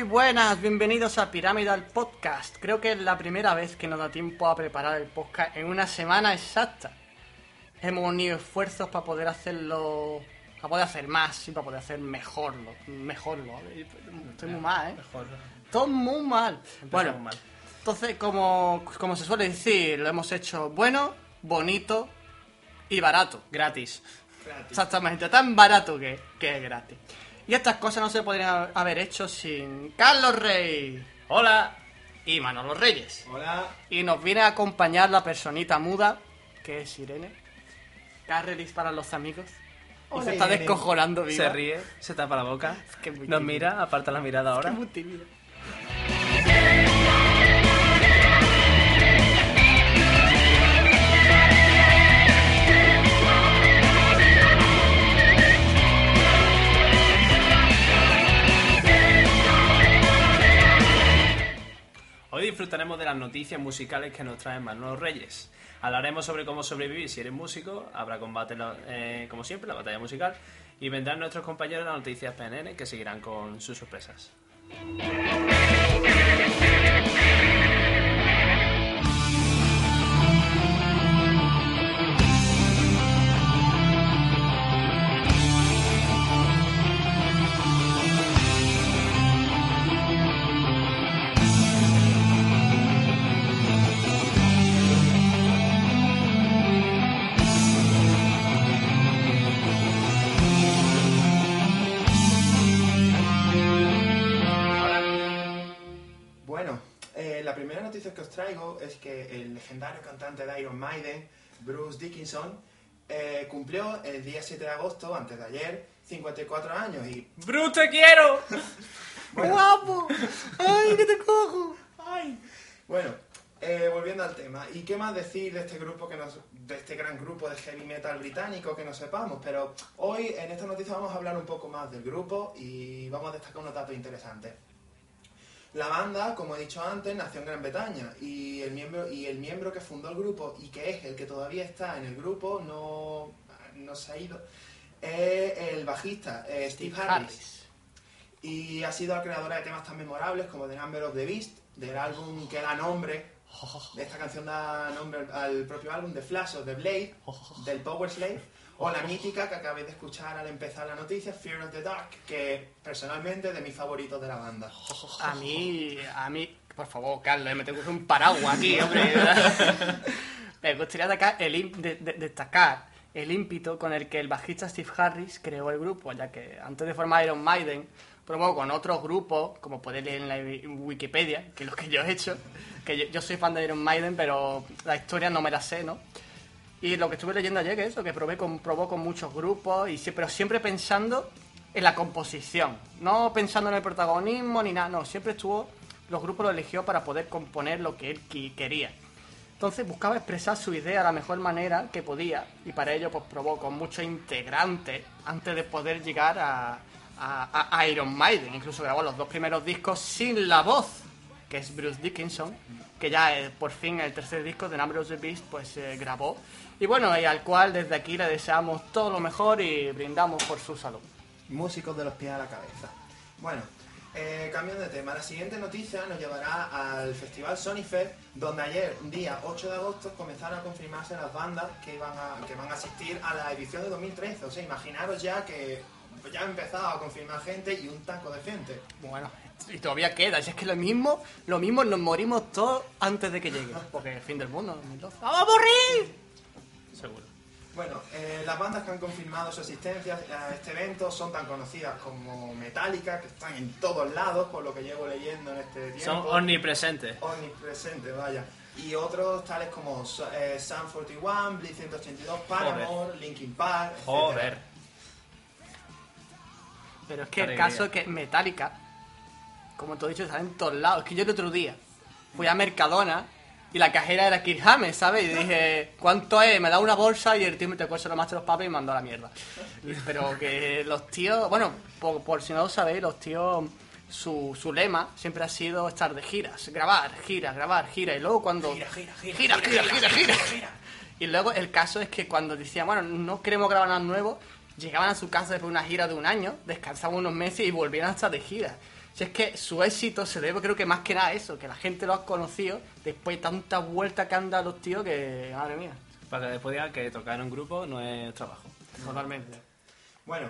muy buenas, bienvenidos a Pyramidal Podcast. Creo que es la primera vez que nos da tiempo a preparar el podcast en una semana exacta. Hemos unido esfuerzos para poder hacerlo, para poder hacer más y para poder hacer mejorlo, mejorlo. Estoy muy mal, ¿eh? Mejor. Todo muy mal. Bueno, mal. entonces como, como se suele decir, lo hemos hecho bueno, bonito y barato. Gratis. Exactamente, tan barato que, que es gratis. Y estas cosas no se podrían haber hecho sin Carlos Rey Hola. y Manolo Reyes. Hola. Y nos viene a acompañar la personita muda, que es Irene. Carrelis para los amigos. Y Hola, se está Irene. descojonando viva. Se ríe, se tapa la boca. que es muy Nos mira, aparta la mirada Es ahora. muy tímida. Disfrutaremos de las noticias musicales que nos traen Manolo Reyes. Hablaremos sobre cómo sobrevivir si eres músico, habrá combate, eh, como siempre, la batalla musical, y vendrán nuestros compañeros las noticias PNN que seguirán con sus sorpresas. Eh, la primera noticia que os traigo es que el legendario cantante de Iron Maiden, Bruce Dickinson, eh, cumplió el día 7 de agosto, antes de ayer, 54 años y ¡Bruce, te quiero! Bueno. ¡Guapo! ¡Ay, que te cojo! ¡Ay! Bueno, eh, volviendo al tema, ¿y qué más decir de este grupo que nos, de este gran grupo de heavy metal británico que no sepamos? Pero hoy en esta noticia vamos a hablar un poco más del grupo y vamos a destacar unos datos interesantes. La banda, como he dicho antes, nació en Gran Bretaña y el miembro y el miembro que fundó el grupo y que es el que todavía está en el grupo no, no se ha ido es el bajista eh, Steve Harris. Y ha sido la creadora de temas tan memorables como The Number of the Beast, del álbum que da nombre, de esta canción da nombre al- al propio álbum, The Flash of the Blade, del Power Slave, o la mítica que acabéis de escuchar al empezar la noticia, Fear of the Dark, que personalmente es de mis favoritos de la banda. A mí, a mí, por favor, Carlos, me tengo que un paraguas aquí, hombre. me gustaría destacar el, de- de- destacar el ímpito con el que el bajista Steve Harris creó el grupo, ya que antes de formar Iron Maiden, probó con otros grupos, como podéis leer en la wi- Wikipedia, que es lo que yo he hecho, que yo, yo soy fan de Iron Maiden, pero la historia no me la sé, ¿no? Y lo que estuve leyendo ayer, que eso, que probé con, probó con muchos grupos, y pero siempre pensando en la composición, no pensando en el protagonismo ni nada, no, siempre estuvo, los grupos lo eligió para poder componer lo que él quería. Entonces buscaba expresar su idea de la mejor manera que podía, y para ello pues probó con muchos integrantes antes de poder llegar a Iron Maiden, incluso grabó los dos primeros discos sin la voz, que es Bruce Dickinson, que ya eh, por fin el tercer disco de Number of the Beast pues grabó. Y bueno, y al cual desde aquí le deseamos todo lo mejor y brindamos por su salud. Músicos de los pies a la cabeza. Bueno, eh, cambiando de tema, la siguiente noticia nos llevará al festival Sonifair, donde ayer, día 8 de agosto, comenzaron a confirmarse las bandas que, iban a, que van a asistir a la edición de 2013. O sea, imaginaros ya que ya ha empezado a confirmar gente y un taco de gente. Bueno, y todavía queda, si es que lo mismo, lo mismo nos morimos todos antes de que llegue, porque el fin del mundo 2012. ¡Vamos a morir! Seguro. Bueno, eh, las bandas que han confirmado su asistencia a este evento son tan conocidas como Metallica, que están en todos lados, por lo que llevo leyendo en este tiempo. Son omnipresentes. omnipresente, vaya. Y otros tales como eh, Sun 41, Blink 182, Paramore, Linkin Park, etc. Joder. Pero es que el caso es que Metallica, como te he dicho, está en todos lados. Es que yo el otro día fui a Mercadona y la cajera era Kirk Hammett, ¿sabes? Y dije, ¿cuánto es? Me da una bolsa y el tío me te cuesta los más de los papes y me mandó a la mierda. Pero que los tíos, bueno, por, si no lo sabéis, los tíos, su, su, lema siempre ha sido estar de giras, grabar, gira, grabar, gira. Y luego cuando. Gira, gira, gira, gira, gira, gira. gira, gira, gira y luego el caso es que cuando decían, bueno, no queremos grabar nada nuevo, llegaban a su casa después de una gira de un año, descansaban unos meses y volvían hasta de gira. Si es que su éxito se debe, creo que más que nada a eso, que la gente lo ha conocido después de tantas vueltas que han dado los tíos que, madre mía. Para que después digan que tocar en un grupo no es trabajo. Totalmente. Bueno,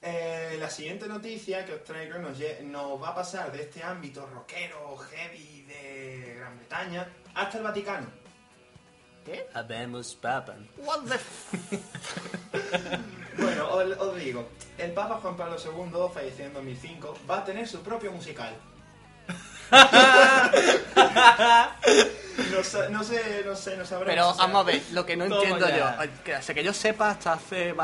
eh, la siguiente noticia que os traigo nos, nos va a pasar de este ámbito rockero, heavy de Gran Bretaña hasta el Vaticano. ¿Qué? Habemos papan. What the f- os, os digo, el Papa Juan Pablo II, falleció en 2005, va a tener su propio musical. no, sé, no sé, no sé, no sabremos. Pero vamos a ver, lo que no Toma entiendo ya. yo, eh, que hasta que yo sepa, hasta hace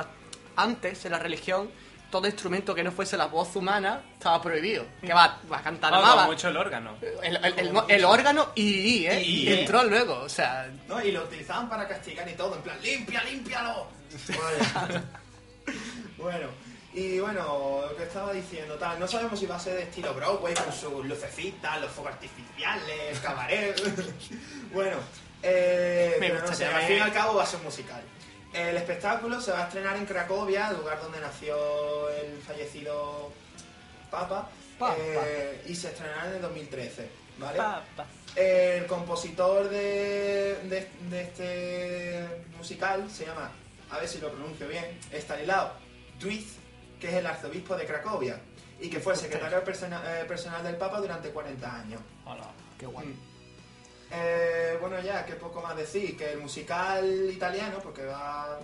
antes en la religión, todo instrumento que no fuese la voz humana estaba prohibido. Que va, va a cantar Vamos, amaba. mucho el órgano. El, el- el- el órgano y, ¿eh? Y, Y ¿eh? entró luego, o sea, No, y lo utilizaban para castigar y todo, en plan, limpia, límpialo. Vale. bueno, y bueno, lo que estaba diciendo, tal, no sabemos si va a ser de estilo Broadway con sus lucecitas, los fuegos artificiales, cabaret. bueno, eh, Me no sé, al fin y al cabo va a ser musical. El espectáculo se va a estrenar en Cracovia, el lugar donde nació el fallecido Papa, Papa. eh, y se estrenará en el 2013, ¿vale? Papa. El compositor de, de, de este musical se llama, a ver si lo pronuncio bien, Stanislao Que es el arzobispo de Cracovia y que fue secretario persona- eh, personal del Papa durante 40 años. Hola. qué guay. Mm. Eh, bueno, ya, qué poco más decir, que el musical italiano, porque va,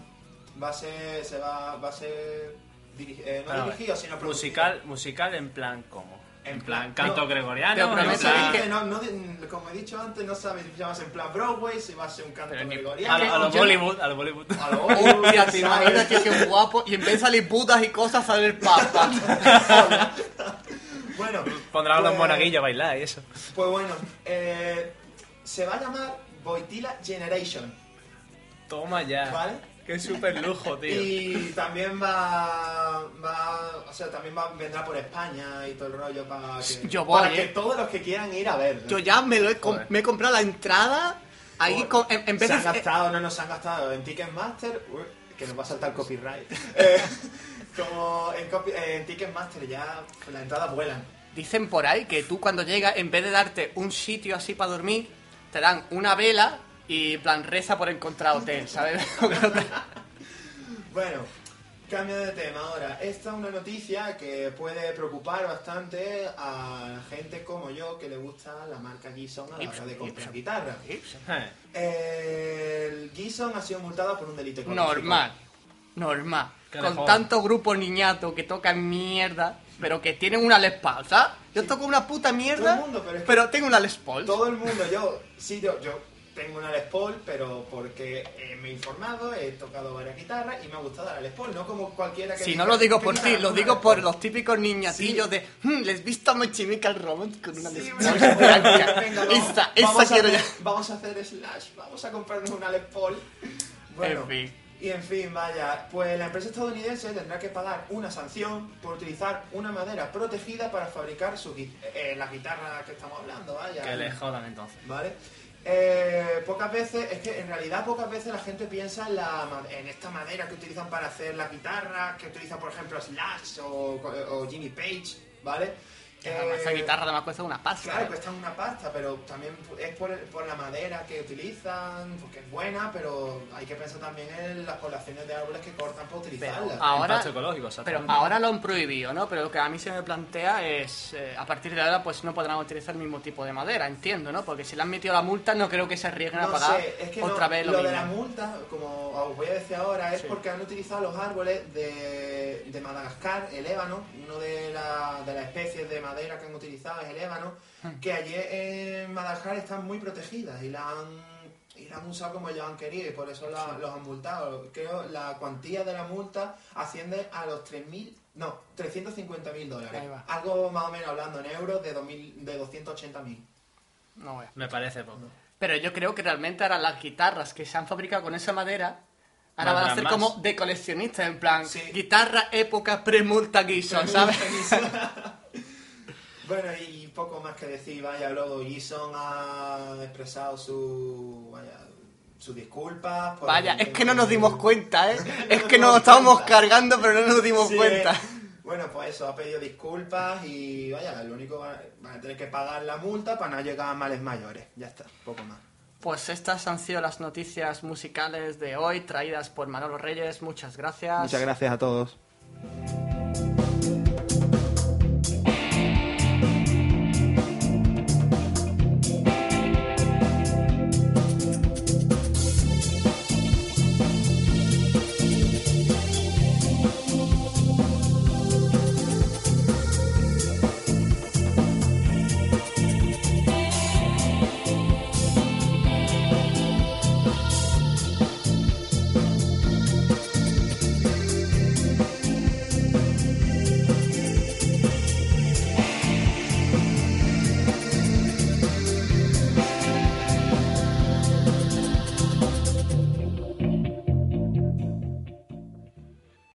va a ser, se va, va a ser diri- eh, no dirigido, sino producido. Musical, musical en plan ¿cómo? En plan- canto no. gregoriano. Te en prometo plan- que- no, no, de- como he dicho antes, no sabes si llamas en plan Broadway, si va a ser un canto Pero gregoriano. A, lo- a los Yo- Bollywood, a los Bollywood. A lo Bollywood, Hostia, te ¿sabes? imaginas que qué guapo y en vez de salir putas y cosas sale el papa. Bueno, Pondrán a los pues- monaguillos a bailar y eso. Pues bueno, eh, se va a llamar Boitila Generation, Toma ya. ¿vale? Qué super lujo, tío. Y también va, va, o sea, también va, vendrá por España y todo el rollo para que, Yo voy, para que eh. todos los que quieran ir a verlo. Yo ya me, lo he, com- Joder. me he comprado la entrada ahí Joder. con- en, en vez se han de... gastado, no nos han gastado en Ticketmaster, uy, que nos va a saltar copyright. Eh, como en, copy- eh, en Ticketmaster ya las entradas vuelan. Dicen por ahí que tú cuando llegas, en vez de darte un sitio así para dormir, te dan una vela y en plan reza por encontrar hotel, ¿sabes? Bueno, cambio de tema ahora. Esta es una noticia que puede preocupar bastante a gente como yo que le gusta la marca Gibson a la hora de comprar guitarra. Eh, El Gibson ha sido multado por un delito económico. normal, normal. Con jodan. tantos grupos niñatos que tocan mierda, pero que tienen una Les Paul, ¿sabes? Yo toco una puta mierda, Todo el mundo, pero es que- tengo una Les Paul. Todo el mundo, yo, sí, yo, yo tengo una Les Paul, pero porque eh, me he informado, he tocado varias guitarras y me ha gustado la Les Paul, no como cualquiera que Si diga, no lo digo por "Tengo ti, lo digo por Paul". los típicos niñatillos de "Hmm, les visto a My Chemical Romance con una Sí, Les Paul venga, vamos, Esa, esa vamos a quiero hacer, ya. Vamos a hacer slash, vamos a comprarnos una Les Paul. Bueno, En fin. y en fin, vaya, pues la empresa estadounidense tendrá que pagar una sanción por utilizar una madera protegida para fabricar su, eh, la guitarra que estamos hablando, vaya. que le jodan entonces. ¿Vale? Eh, pocas veces, es que en realidad pocas veces la gente piensa en, la, en esta madera que utilizan para hacer las guitarras, que utilizan por ejemplo Slash o Jimmy Page, ¿vale? Además, Esa Eh, guitarra además cuesta una pasta. Claro, ¿eh? cuestan una pasta, pero también es por, el- por la madera que utilizan, porque es buena, pero hay que pensar también en las poblaciones de árboles que cortan para utilizarla. ahora- ecológico, Pero ahora lo han prohibido, ¿no? Pero lo que a mí se me plantea es, eh, a partir de ahora, pues no podrán utilizar el mismo tipo de madera, entiendo, ¿no? Porque si le han metido la multa, no creo que se arriesguen a pagar sé, es que otra no, vez lo, lo mismo. de la multa, como os voy a decir ahora, es Sí. porque han utilizado los árboles de, de Madagascar, el ébano, uno de, la- de las especies de madera que han utilizado es el ébano, Hmm. que allí en Madagascar están muy protegidas y la han, y la han usado como ellos han querido y por eso la- los han multado. Creo la cuantía de la multa asciende a los 3.000, no, 350.000 dólares. Algo más o menos hablando en euros de, 2000, de 280.000. No. Me parece poco. Pero yo creo que realmente ahora las guitarras que se han fabricado con esa madera, ahora van a ser más. como de coleccionistas, en plan, Sí. guitarra época pre-multa Gibson, ¿sabes? Bueno, y poco más que decir, vaya, luego Gison ha expresado su, vaya, sus disculpas. por Vaya, es que no nos dimos cuenta, ¿eh? Es que nos estábamos cuenta. cargando, pero no nos dimos Sí, cuenta. Bueno, pues eso, ha pedido disculpas y vaya, lo único van a tener que pagar la multa para no llegar a males mayores. Ya está, poco más. Pues estas han sido las noticias musicales de hoy traídas por Manolo Reyes. Muchas gracias. Muchas gracias a todos.